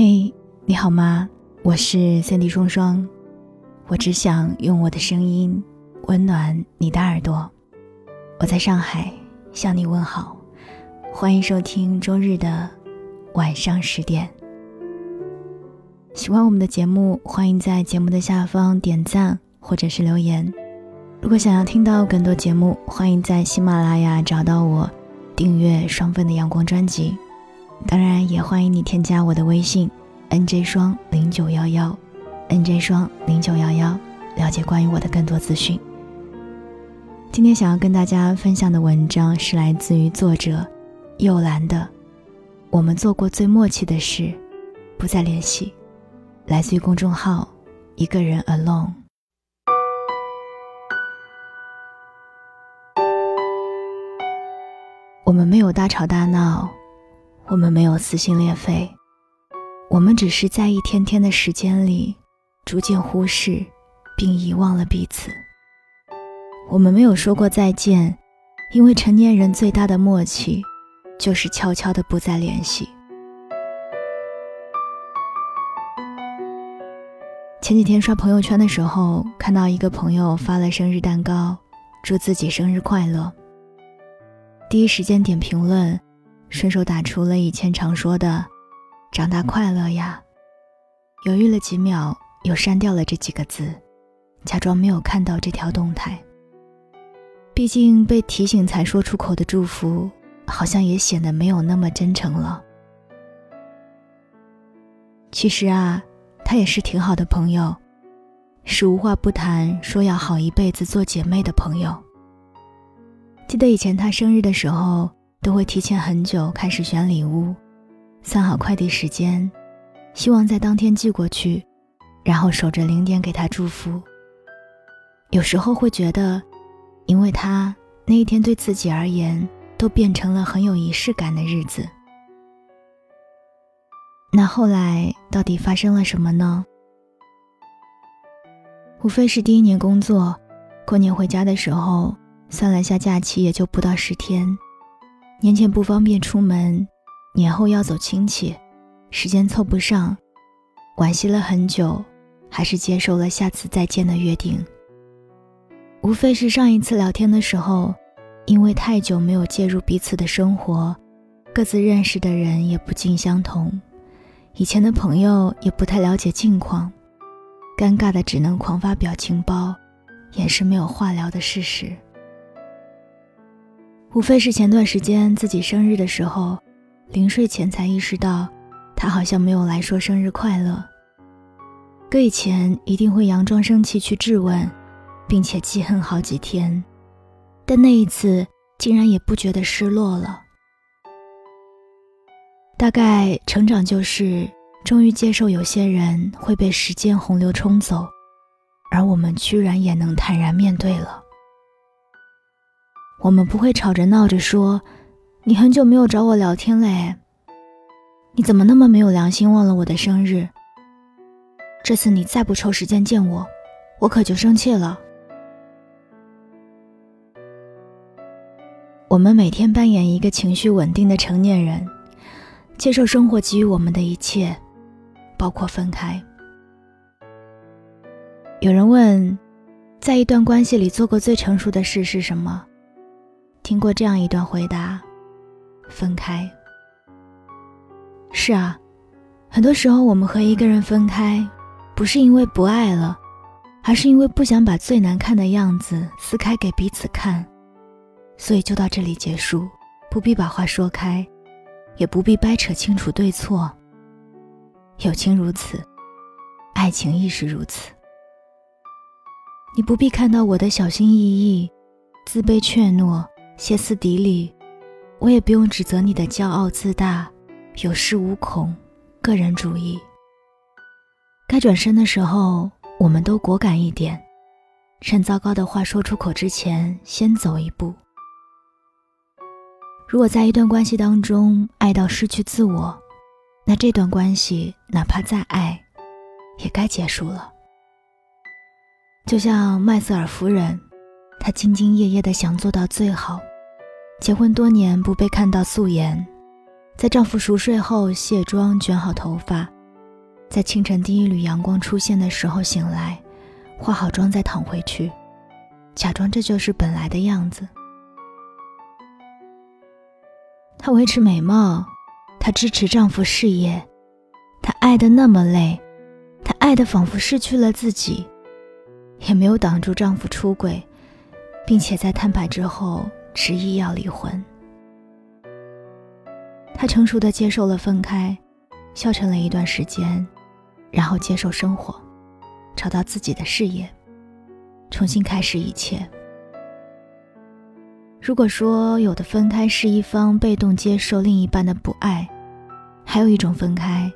嘿，你好吗？我是三 D 双双，我只想用我的声音温暖你的耳朵。我在上海向你问好，欢迎收听周日的晚上十点。喜欢我们的节目，欢迎在节目的下方点赞或者是留言。如果想要听到更多节目，欢迎在喜马拉雅找到我，订阅双份的阳光专辑。当然，也欢迎你添加我的微信，nj 双零九幺幺，nj 双零九幺幺，了解关于我的更多资讯。今天想要跟大家分享的文章是来自于作者柚兰的《我们做过最默契的事，不再联系》，来自于公众号一个人 alone。我们没有大吵大闹。我们没有撕心裂肺，我们只是在一天天的时间里，逐渐忽视并遗忘了彼此。我们没有说过再见，因为成年人最大的默契，就是悄悄的不再联系。前几天刷朋友圈的时候，看到一个朋友发了生日蛋糕，祝自己生日快乐。第一时间点评论。顺手打出了以前常说的“长大快乐呀”，犹豫了几秒，又删掉了这几个字，假装没有看到这条动态。毕竟被提醒才说出口的祝福，好像也显得没有那么真诚了。其实啊，他也是挺好的朋友，是无话不谈，说要好一辈子做姐妹的朋友。记得以前他生日的时候。都会提前很久开始选礼物，算好快递时间，希望在当天寄过去，然后守着零点给他祝福。有时候会觉得，因为他那一天对自己而言都变成了很有仪式感的日子。那后来到底发生了什么呢？无非是第一年工作，过年回家的时候，算了一下假期也就不到十天。年前不方便出门，年后要走亲戚，时间凑不上，惋惜了很久，还是接受了下次再见的约定。无非是上一次聊天的时候，因为太久没有介入彼此的生活，各自认识的人也不尽相同，以前的朋友也不太了解近况，尴尬的只能狂发表情包，掩饰没有话聊的事实。无非是前段时间自己生日的时候，临睡前才意识到，他好像没有来说生日快乐。搁以前一定会佯装生气去质问，并且记恨好几天，但那一次竟然也不觉得失落了。大概成长就是终于接受有些人会被时间洪流冲走，而我们居然也能坦然面对了。我们不会吵着闹着说：“你很久没有找我聊天嘞，你怎么那么没有良心，忘了我的生日？这次你再不抽时间见我，我可就生气了。”我们每天扮演一个情绪稳定的成年人，接受生活给予我们的一切，包括分开。有人问，在一段关系里做过最成熟的事是什么？听过这样一段回答：分开。是啊，很多时候我们和一个人分开，不是因为不爱了，而是因为不想把最难看的样子撕开给彼此看，所以就到这里结束，不必把话说开，也不必掰扯清楚对错。友情如此，爱情亦是如此。你不必看到我的小心翼翼、自卑怯懦。歇斯底里，我也不用指责你的骄傲自大、有恃无恐、个人主义。该转身的时候，我们都果敢一点，趁糟糕的话说出口之前，先走一步。如果在一段关系当中爱到失去自我，那这段关系哪怕再爱，也该结束了。就像麦瑟尔夫人，她兢兢业业的想做到最好。结婚多年不被看到素颜，在丈夫熟睡后卸妆卷好头发，在清晨第一缕阳光出现的时候醒来，化好妆再躺回去，假装这就是本来的样子。她维持美貌，她支持丈夫事业，她爱的那么累，她爱的仿佛失去了自己，也没有挡住丈夫出轨，并且在摊牌之后执意要离婚。他成熟的接受了分开，消沉了一段时间，然后接受生活，找到自己的事业，重新开始一切。如果说有的分开是一方被动接受另一半的不爱，还有一种分开，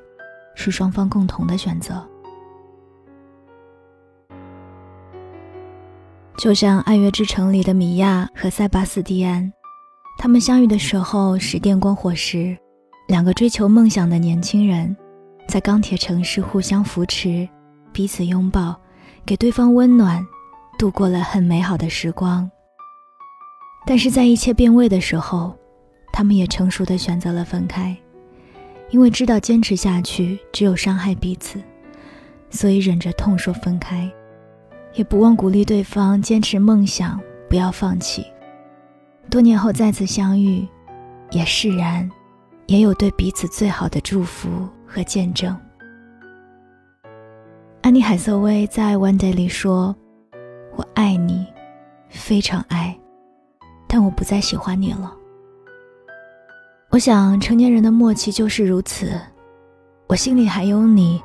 是双方共同的选择。就像《爱乐之城》里的米娅和塞巴斯蒂安，他们相遇的时候是电光火石，两个追求梦想的年轻人，在钢铁城市互相扶持，彼此拥抱，给对方温暖，度过了很美好的时光。但是在一切变味的时候，他们也成熟的选择了分开，因为知道坚持下去只有伤害彼此，所以忍着痛说分开，也不忘鼓励对方坚持梦想，不要放弃。多年后再次相遇，也释然，也有对彼此最好的祝福和见证。安妮海瑟薇在《One Day》里说：“我爱你，非常爱。”但我不再喜欢你了。我想，成年人的默契就是如此。我心里还有你，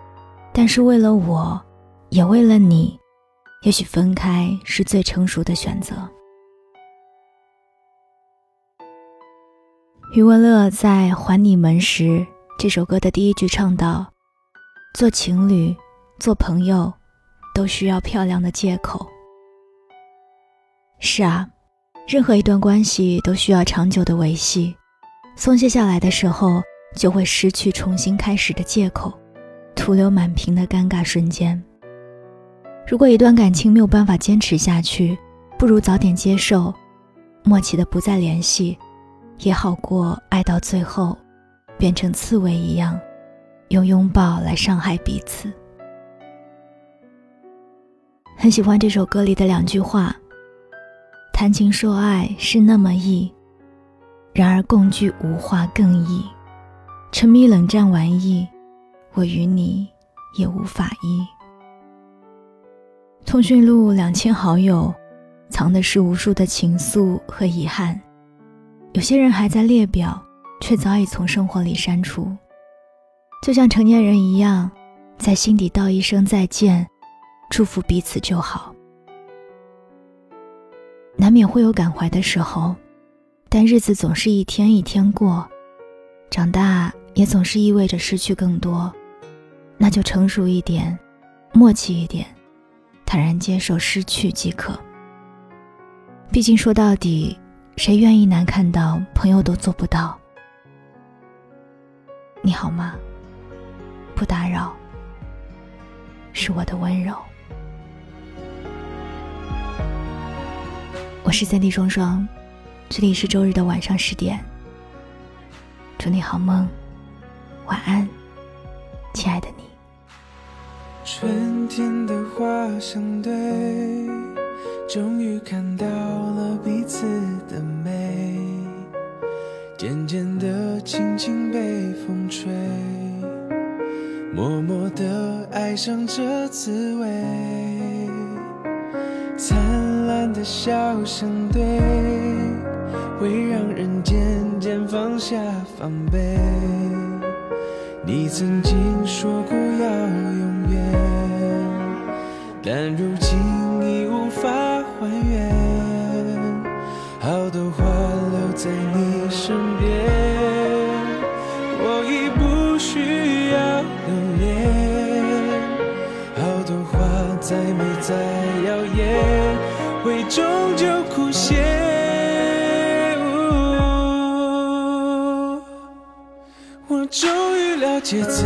但是为了我，也为了你，也许分开是最成熟的选择。余文乐在《还你门时》这首歌的第一句唱道：“做情侣，做朋友，都需要漂亮的借口。”是啊。任何一段关系都需要长久的维系，松懈下来的时候，就会失去重新开始的借口，徒留满屏的尴尬瞬间。如果一段感情没有办法坚持下去，不如早点接受，默契的不再联系，也好过爱到最后，变成刺猬一样，用拥抱来伤害彼此。很喜欢这首歌里的两句话。谈情说爱是那么易，然而共聚无话更易。沉迷冷战玩意，我与你也无法依。通讯录两千好友，藏的是无数的情愫和遗憾。有些人还在列表，却早已从生活里删除。就像成年人一样，在心底道一声再见，祝福彼此就好。难免会有感怀的时候，但日子总是一天一天过，长大也总是意味着失去更多，那就成熟一点，默契一点，坦然接受失去即可。毕竟说到底，谁愿意难看到朋友都做不到？你好吗？不打扰，是我的温柔。我是三 D 双双，这里是周日的晚上十点。祝你好梦，晚安，亲爱的你。春天的花相对，终于看到了彼此的美，渐渐的，轻轻被风吹，默默的爱上这滋味。灿烂的笑相对，会让人渐渐放下防备。你曾经说过要永，但如今已无法还原。好多话留在你身边，我已不需要留恋。好多话再美再。会终究枯谢。我终于了解自，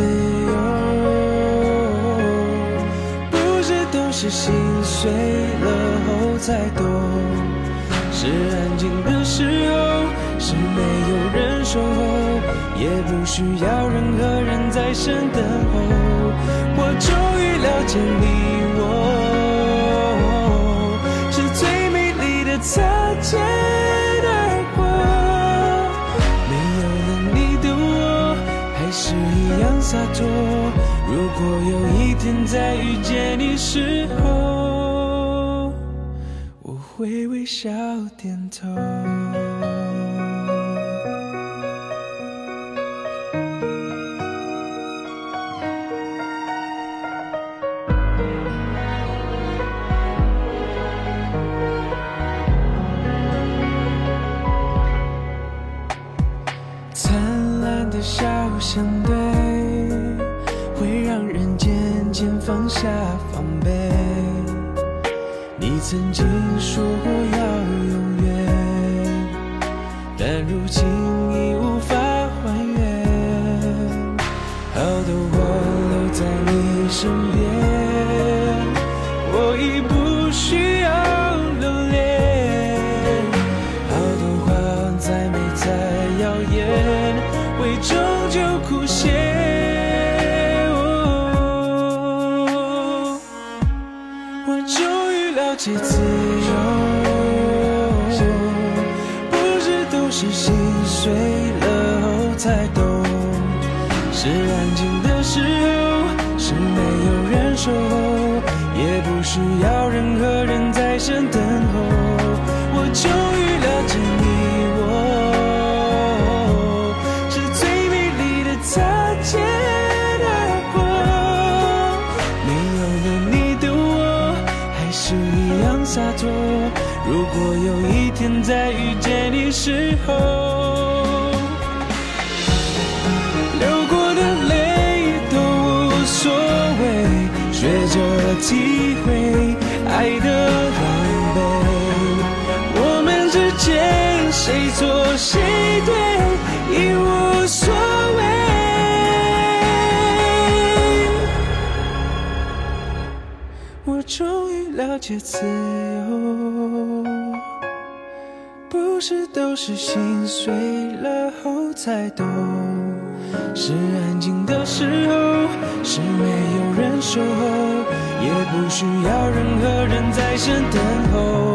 是心碎了后才懂，是安静的时候，是没有人守候。也不需要任何人在身等候。我终于了解你我是最美丽的擦肩而过。没有了你的我，还是一样洒脱。如果有一天再遇见你时候，我会微笑点头。如今已无法还原。好的我留在你身边，我已不需要留恋。好的话再美再耀眼，会终究枯谢。我终于了解自由，是心碎了后才懂，是安静的时候，是没有人守候，也不需要如果有一天再遇见你时候，流过的泪都无所谓，学着体会爱的狼狈。我们之间谁错谁对已无所谓。终于了解自由，不是都是心碎了后才懂，是安静的时候，是没有人守候，也不需要任何人在身等候。